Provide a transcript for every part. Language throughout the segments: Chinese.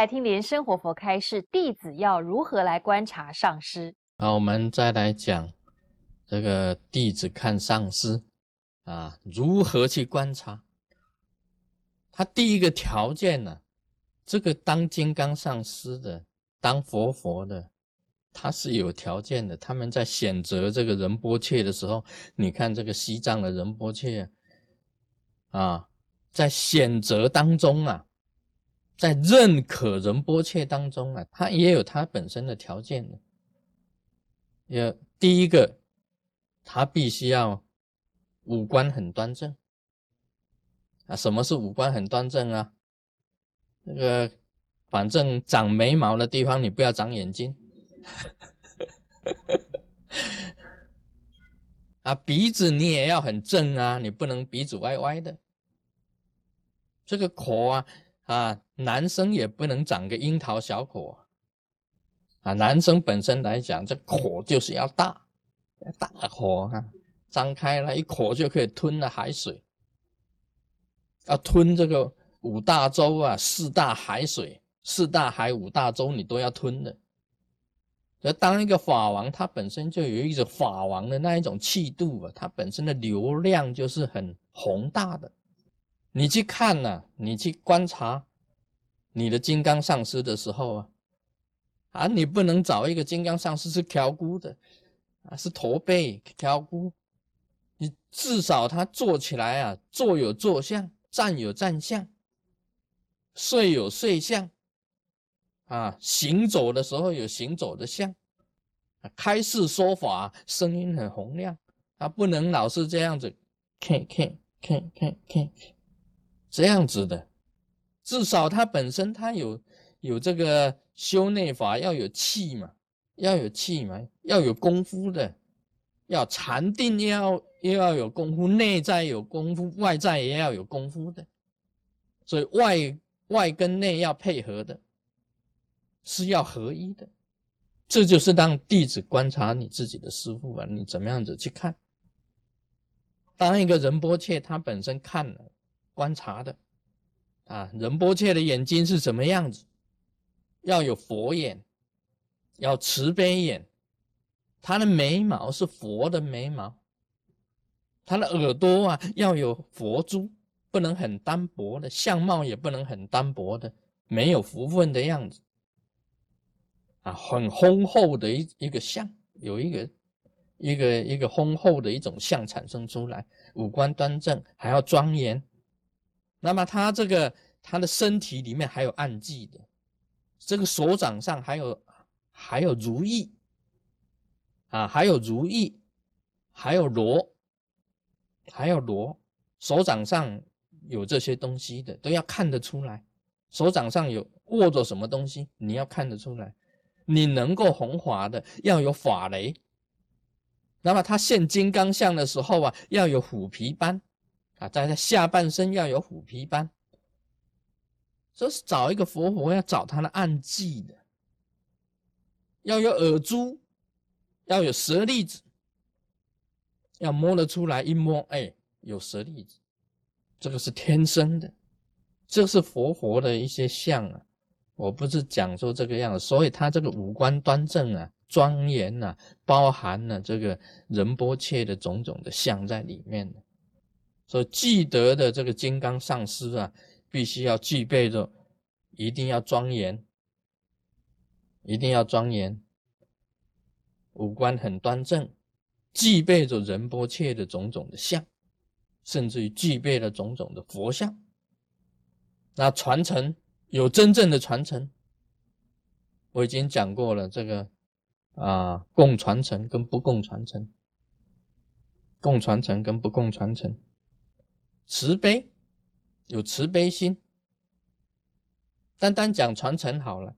来听莲生活佛开示，弟子要如何来观察上师？好，我们再来讲这个弟子看上师啊，如何去观察？他第一个条件呢，这个当金刚上师的，当佛佛的，他是有条件的。他们在选择这个仁波切的时候，你看这个西藏的仁波切啊，在选择当中啊。在认可仁波切当中啊，他也有他本身的条件的。要第一个，他必须要五官很端正啊。什么是五官很端正啊？那个反正长眉毛的地方你不要长眼睛啊。鼻子你也要很正啊，你不能鼻子歪歪的。这个口啊。啊，男生也不能长个樱桃小口啊！男生本身来讲，这口就是要大，大口哈，张开了一口就可以吞了海水，要吞这个五大洲啊，四大海水，四大海五大洲你都要吞的。要当一个法王，他本身就有一种法王的那一种气度啊，他本身的流量就是很宏大的。你去看呢，你去观察你的金刚上师的时候啊，啊，你不能找一个金刚上师是挑骨的，啊，是驼背挑骨，你至少他坐起来啊，坐有坐相，站有站相，睡有睡相，啊，行走的时候有行走的相，开示说法声音很洪亮，他不能老是这样子，看看看看看。这样子的，至少他本身他有有这个修内法要有气嘛，要有气嘛，要有功夫的，要禅定要又要有功夫，内在有功夫，外在也要有功夫的，所以外外跟内要配合的，是要合一的，这就是让弟子观察你自己的师傅啊，你怎么样子去看？当一个仁波切他本身看了。观察的啊，仁波切的眼睛是什么样子？要有佛眼，要慈悲眼。他的眉毛是佛的眉毛，他的耳朵啊要有佛珠，不能很单薄的相貌，也不能很单薄的没有福分的样子啊，很丰厚的一一个相，有一个一个一个丰厚的一种相产生出来，五官端正，还要庄严。那么他这个他的身体里面还有暗记的，这个手掌上还有还有如意啊，还有如意，还有螺，还有螺，手掌上有这些东西的都要看得出来，手掌上有握着什么东西，你要看得出来，你能够红华的要有法雷，那么他现金刚像的时候啊，要有虎皮斑。啊，在他下半身要有虎皮斑，这是找一个佛佛要找他的暗记的，要有耳珠，要有舌粒子，要摸得出来，一摸，哎，有舌粒子，这个是天生的，这是佛佛的一些相啊，我不是讲说这个样子，所以他这个五官端正啊，庄严呐，包含了这个仁波切的种种的相在里面的。所以，记得的这个金刚上师啊，必须要具备着，一定要庄严，一定要庄严，五官很端正，具备着仁波切的种种的相，甚至于具备了种种的佛像。那传承有真正的传承，我已经讲过了，这个啊，共传承跟不共传承，共传承跟不共传承。慈悲，有慈悲心。单单讲传承好了，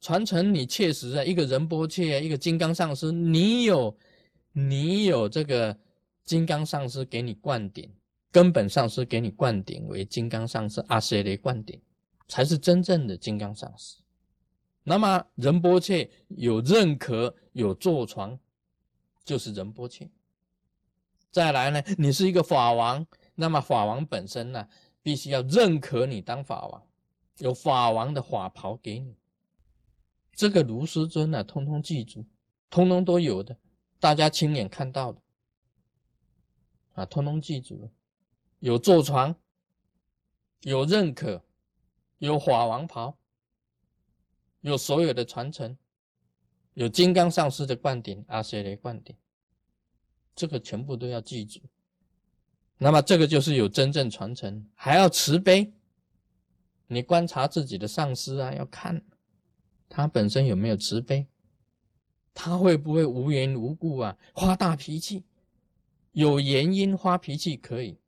传承你确实啊一个仁波切，一个金刚上师，你有，你有这个金刚上师给你灌顶，根本上师给你灌顶为金刚上师阿舍雷灌顶，才是真正的金刚上师。那么仁波切有认可，有坐床，就是仁波切。再来呢，你是一个法王。那么法王本身呢，必须要认可你当法王，有法王的法袍给你。这个卢师尊啊，通通记住，通通都有的，大家亲眼看到的啊，通通记住了。有坐床，有认可，有法王袍，有所有的传承，有金刚上师的灌顶，阿舍雷灌顶，这个全部都要记住。那么这个就是有真正传承，还要慈悲。你观察自己的上司啊，要看他本身有没有慈悲，他会不会无缘无故啊发大脾气？有原因发脾气可以，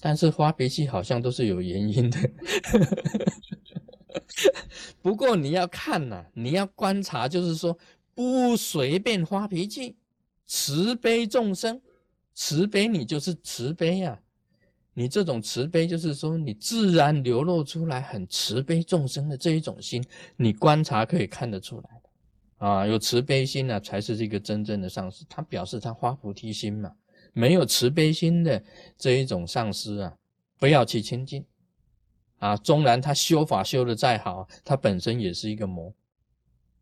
但是发脾气好像都是有原因的。不过你要看呐，你要观察，就是说不随便发脾气，慈悲众生。慈悲，你就是慈悲呀！你这种慈悲，就是说你自然流露出来很慈悲众生的这一种心，你观察可以看得出来的啊。有慈悲心呢，才是这个真正的上师。他表示他发菩提心嘛。没有慈悲心的这一种上师啊，不要去亲近啊。纵然他修法修的再好，他本身也是一个魔。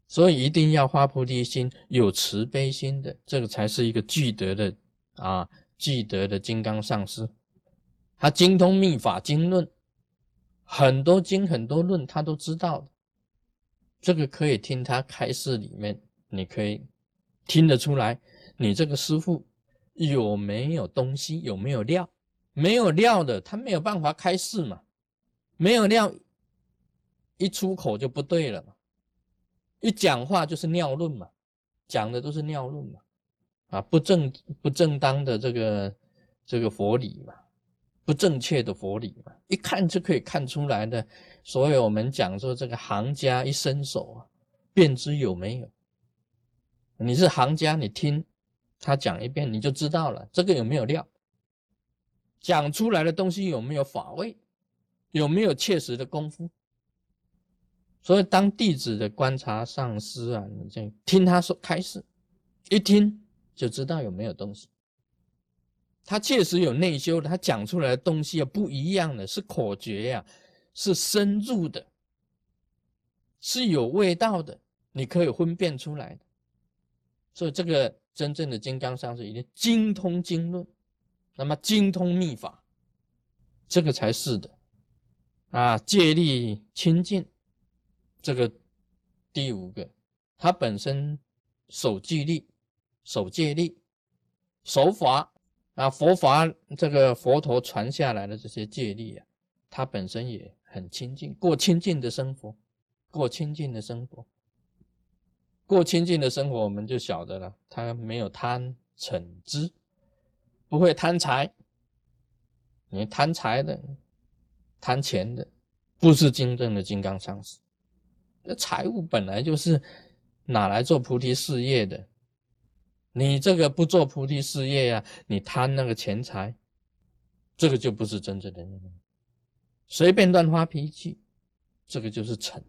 所以一定要发菩提心，有慈悲心的，这个才是一个具德的。啊，记得的金刚上师，他精通密法经论，很多经很多论他都知道的。这个可以听他开示里面，你可以听得出来，你这个师傅有没有东西，有没有料？没有料的，他没有办法开示嘛。没有料，一出口就不对了嘛。一讲话就是尿论嘛，讲的都是尿论嘛。啊，不正不正当的这个这个佛理嘛，不正确的佛理嘛，一看就可以看出来的。所以我们讲说这个行家一伸手啊，便知有没有。你是行家，你听他讲一遍，你就知道了这个有没有料，讲出来的东西有没有法味，有没有切实的功夫。所以当弟子的观察上师啊，你就听他说开示，一听。就知道有没有东西，他确实有内修的，他讲出来的东西啊不一样的，是口诀呀，是深入的，是有味道的，你可以分辨出来的。所以这个真正的金刚上是一定精通经论，那么精通秘法，这个才是的啊。借力清净，这个第五个，他本身守纪律。守戒律、守法啊，佛法这个佛陀传下来的这些戒律啊，他本身也很清净，过清净的生活，过清净的生活，过清净的生活，我们就晓得了，他没有贪嗔痴，不会贪财。你贪财的、贪钱的，不是真正的金刚上师。那财物本来就是拿来做菩提事业的。你这个不做菩提事业呀，你贪那个钱财，这个就不是真正的人。随便乱发脾气，这个就是逞。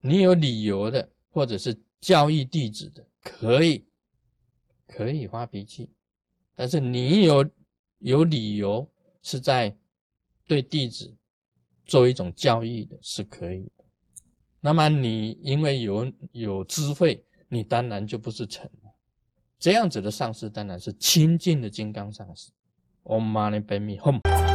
你有理由的，或者是教育弟子的，可以，可以发脾气，但是你有有理由是在对弟子做一种教育的，是可以的。那么你因为有有智慧，你当然就不是逞。这样子的上师当然是清净的金刚上师。Om Mani Padme Hum。